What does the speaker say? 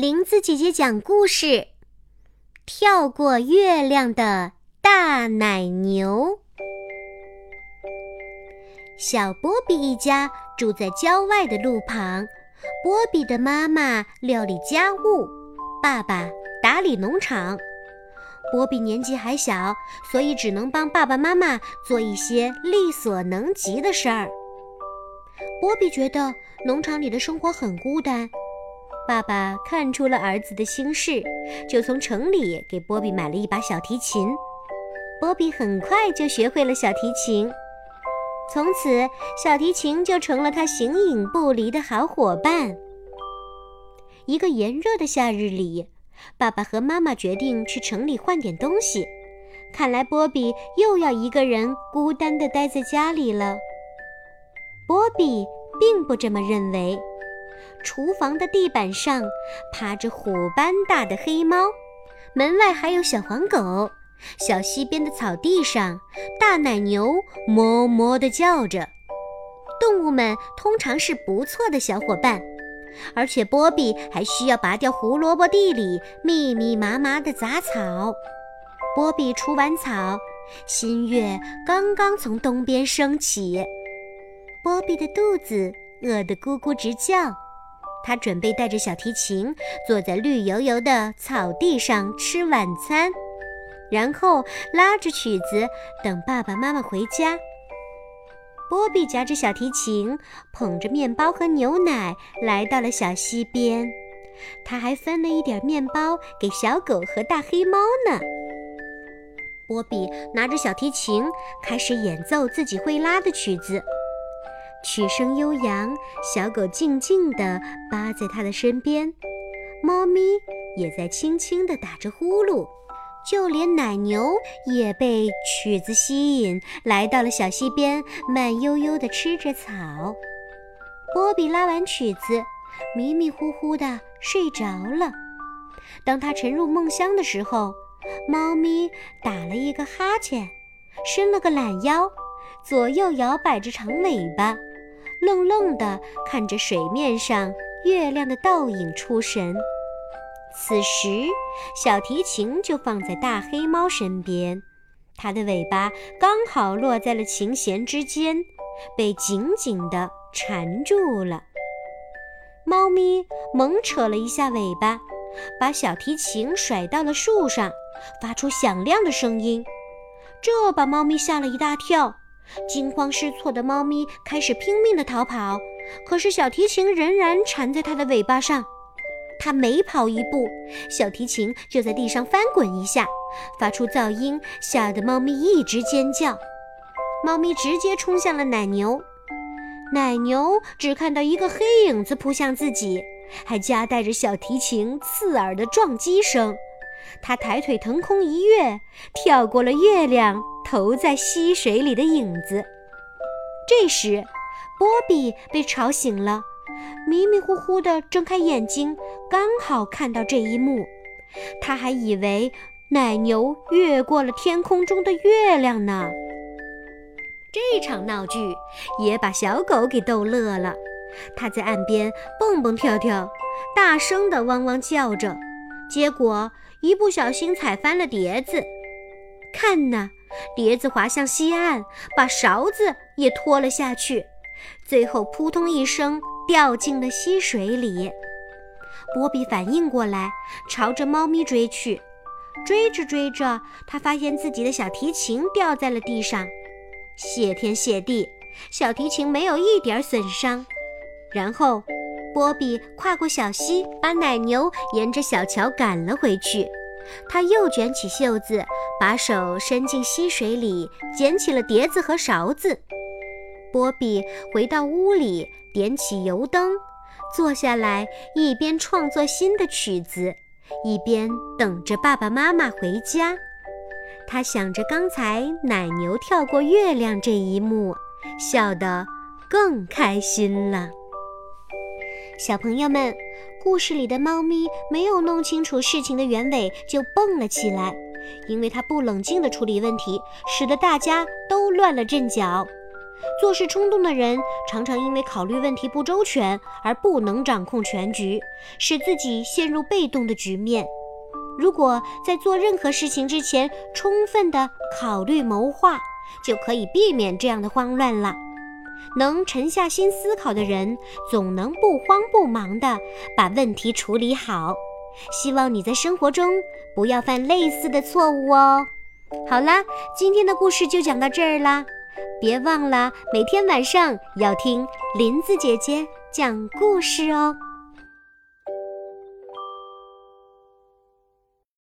林子姐姐讲故事：跳过月亮的大奶牛。小波比一家住在郊外的路旁，波比的妈妈料理家务，爸爸打理农场。波比年纪还小，所以只能帮爸爸妈妈做一些力所能及的事儿。波比觉得农场里的生活很孤单。爸爸看出了儿子的心事，就从城里给波比买了一把小提琴。波比很快就学会了小提琴，从此小提琴就成了他形影不离的好伙伴。一个炎热的夏日里，爸爸和妈妈决定去城里换点东西。看来波比又要一个人孤单地待在家里了。波比并不这么认为。厨房的地板上趴着虎般大的黑猫，门外还有小黄狗。小溪边的草地上，大奶牛哞哞地叫着。动物们通常是不错的小伙伴，而且波比还需要拔掉胡萝卜地里密密麻麻的杂草。波比除完草，新月刚刚从东边升起，波比的肚子饿得咕咕直叫。他准备带着小提琴，坐在绿油油的草地上吃晚餐，然后拉着曲子等爸爸妈妈回家。波比夹着小提琴，捧着面包和牛奶来到了小溪边。他还分了一点面包给小狗和大黑猫呢。波比拿着小提琴，开始演奏自己会拉的曲子。曲声悠扬，小狗静静地扒在它的身边，猫咪也在轻轻地打着呼噜，就连奶牛也被曲子吸引，来到了小溪边，慢悠悠地吃着草。波比拉完曲子，迷迷糊糊地睡着了。当他沉入梦乡的时候，猫咪打了一个哈欠，伸了个懒腰，左右摇摆着长尾巴。愣愣地看着水面上月亮的倒影出神。此时，小提琴就放在大黑猫身边，它的尾巴刚好落在了琴弦之间，被紧紧地缠住了。猫咪猛扯了一下尾巴，把小提琴甩到了树上，发出响亮的声音，这把猫咪吓了一大跳。惊慌失措的猫咪开始拼命地逃跑，可是小提琴仍然缠在它的尾巴上。它每跑一步，小提琴就在地上翻滚一下，发出噪音，吓得猫咪一直尖叫。猫咪直接冲向了奶牛，奶牛只看到一个黑影子扑向自己，还夹带着小提琴刺耳的撞击声。它抬腿腾空一跃，跳过了月亮。投在溪水里的影子。这时，波比被吵醒了，迷迷糊糊地睁开眼睛，刚好看到这一幕。他还以为奶牛越过了天空中的月亮呢。这场闹剧也把小狗给逗乐了，它在岸边蹦蹦跳跳，大声地汪汪叫着，结果一不小心踩翻了碟子。看呐！碟子滑向西岸，把勺子也拖了下去，最后扑通一声掉进了溪水里。波比反应过来，朝着猫咪追去。追着追着，他发现自己的小提琴掉在了地上。谢天谢地，小提琴没有一点损伤。然后，波比跨过小溪，把奶牛沿着小桥赶了回去。他又卷起袖子，把手伸进溪水里，捡起了碟子和勺子。波比回到屋里，点起油灯，坐下来，一边创作新的曲子，一边等着爸爸妈妈回家。他想着刚才奶牛跳过月亮这一幕，笑得更开心了。小朋友们。故事里的猫咪没有弄清楚事情的原委就蹦了起来，因为它不冷静地处理问题，使得大家都乱了阵脚。做事冲动的人常常因为考虑问题不周全而不能掌控全局，使自己陷入被动的局面。如果在做任何事情之前充分的考虑谋划，就可以避免这样的慌乱了。能沉下心思考的人，总能不慌不忙地把问题处理好。希望你在生活中不要犯类似的错误哦。好啦，今天的故事就讲到这儿啦。别忘了每天晚上要听林子姐姐讲故事哦。